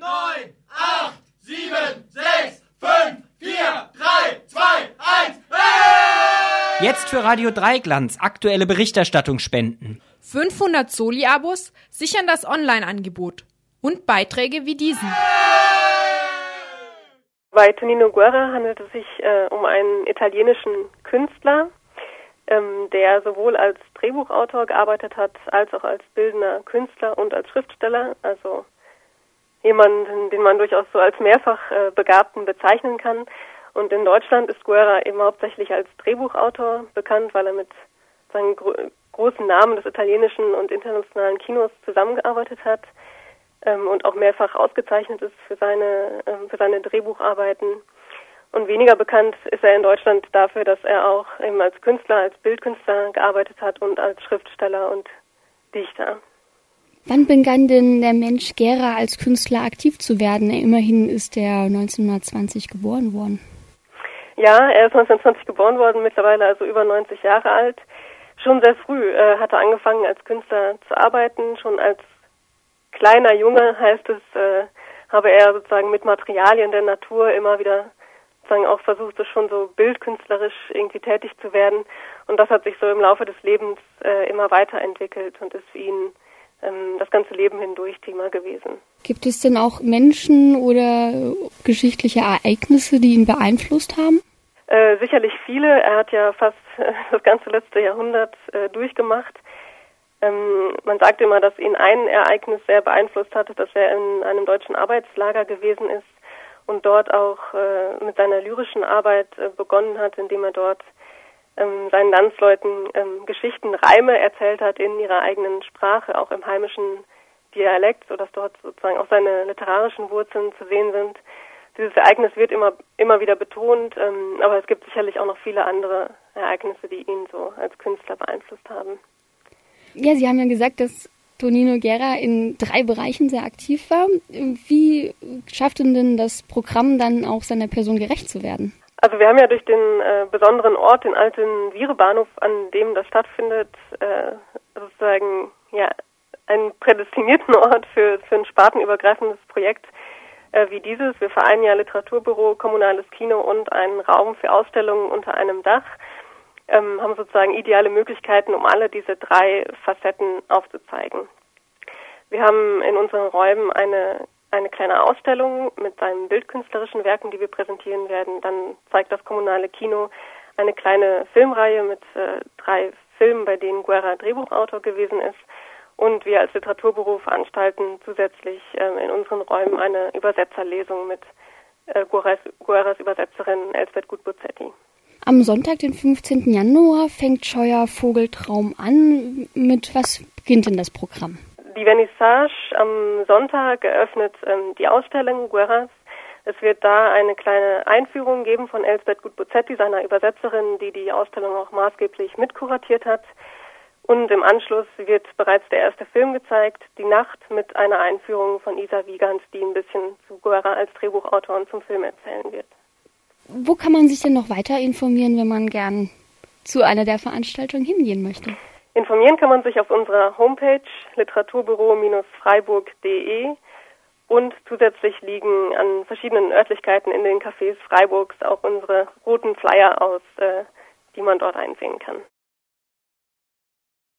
neun, acht, sieben, sechs, fünf, vier, drei, zwei, eins. Hey! Jetzt für Radio Dreiglanz aktuelle Berichterstattung spenden. 500 Soli-Abos sichern das Online-Angebot und Beiträge wie diesen. Bei Tonino Guerra handelt es sich äh, um einen italienischen Künstler, ähm, der sowohl als Drehbuchautor gearbeitet hat, als auch als bildender Künstler und als Schriftsteller. Also jemanden, den man durchaus so als mehrfach äh, Begabten bezeichnen kann. Und in Deutschland ist Guerra eben hauptsächlich als Drehbuchautor bekannt, weil er mit seinen gro großen Namen des italienischen und internationalen Kinos zusammengearbeitet hat ähm, und auch mehrfach ausgezeichnet ist für seine, ähm, für seine Drehbucharbeiten. Und weniger bekannt ist er in Deutschland dafür, dass er auch eben als Künstler, als Bildkünstler gearbeitet hat und als Schriftsteller und Dichter. Wann begann denn der Mensch Gera als Künstler aktiv zu werden? Immerhin ist er 1920 geboren worden. Ja, er ist 1920 geboren worden, mittlerweile also über 90 Jahre alt. Schon sehr früh äh, hat er angefangen, als Künstler zu arbeiten. Schon als kleiner Junge heißt es, äh, habe er sozusagen mit Materialien der Natur immer wieder sozusagen auch versucht, so schon so bildkünstlerisch irgendwie tätig zu werden. Und das hat sich so im Laufe des Lebens äh, immer weiterentwickelt und ist für ihn das ganze Leben hindurch Thema gewesen. Gibt es denn auch Menschen oder geschichtliche Ereignisse, die ihn beeinflusst haben? Äh, sicherlich viele. Er hat ja fast äh, das ganze letzte Jahrhundert äh, durchgemacht. Ähm, man sagt immer, dass ihn ein Ereignis sehr beeinflusst hatte, dass er in einem deutschen Arbeitslager gewesen ist und dort auch äh, mit seiner lyrischen Arbeit äh, begonnen hat, indem er dort ähm, seinen Landsleuten ähm, Geschichten, Reime erzählt hat in ihrer eigenen Sprache, auch im heimischen Dialekt, sodass dort sozusagen auch seine literarischen Wurzeln zu sehen sind. Dieses Ereignis wird immer, immer wieder betont, ähm, aber es gibt sicherlich auch noch viele andere Ereignisse, die ihn so als Künstler beeinflusst haben. Ja, Sie haben ja gesagt, dass Tonino Guerra in drei Bereichen sehr aktiv war. Wie schafft denn das Programm dann auch seiner Person gerecht zu werden? Also wir haben ja durch den äh, besonderen Ort, den alten Vierebahnhof, an dem das stattfindet, äh, sozusagen ja einen prädestinierten Ort für, für ein spartenübergreifendes Projekt äh, wie dieses. Wir vereinen ja Literaturbüro, kommunales Kino und einen Raum für Ausstellungen unter einem Dach ähm, haben sozusagen ideale Möglichkeiten, um alle diese drei Facetten aufzuzeigen. Wir haben in unseren Räumen eine, eine kleine Ausstellung mit seinen bildkünstlerischen Werken, die wir präsentieren werden. Dann zeigt das kommunale Kino eine kleine Filmreihe mit äh, drei Filmen, bei denen Guerra Drehbuchautor gewesen ist. Und wir als Literaturbüro veranstalten zusätzlich ähm, in unseren Räumen eine Übersetzerlesung mit äh, Guerras, Guerras Übersetzerin Elsbeth Gutbuzzetti. Am Sonntag, den 15. Januar, fängt Scheuer Vogeltraum an. Mit was beginnt denn das Programm? Vernissage am Sonntag eröffnet ähm, die Ausstellung Guerras. Es wird da eine kleine Einführung geben von Elsbeth Gutbuzzetti, seiner Übersetzerin, die die Ausstellung auch maßgeblich mitkuratiert hat. Und im Anschluss wird bereits der erste Film gezeigt, Die Nacht, mit einer Einführung von Isa Wiegand, die ein bisschen zu Guerra als Drehbuchautor und zum Film erzählen wird. Wo kann man sich denn noch weiter informieren, wenn man gern zu einer der Veranstaltungen hingehen möchte? Informieren kann man sich auf unserer Homepage literaturbüro-freiburg.de und zusätzlich liegen an verschiedenen Örtlichkeiten in den Cafés Freiburgs auch unsere roten Flyer aus, äh, die man dort einsehen kann.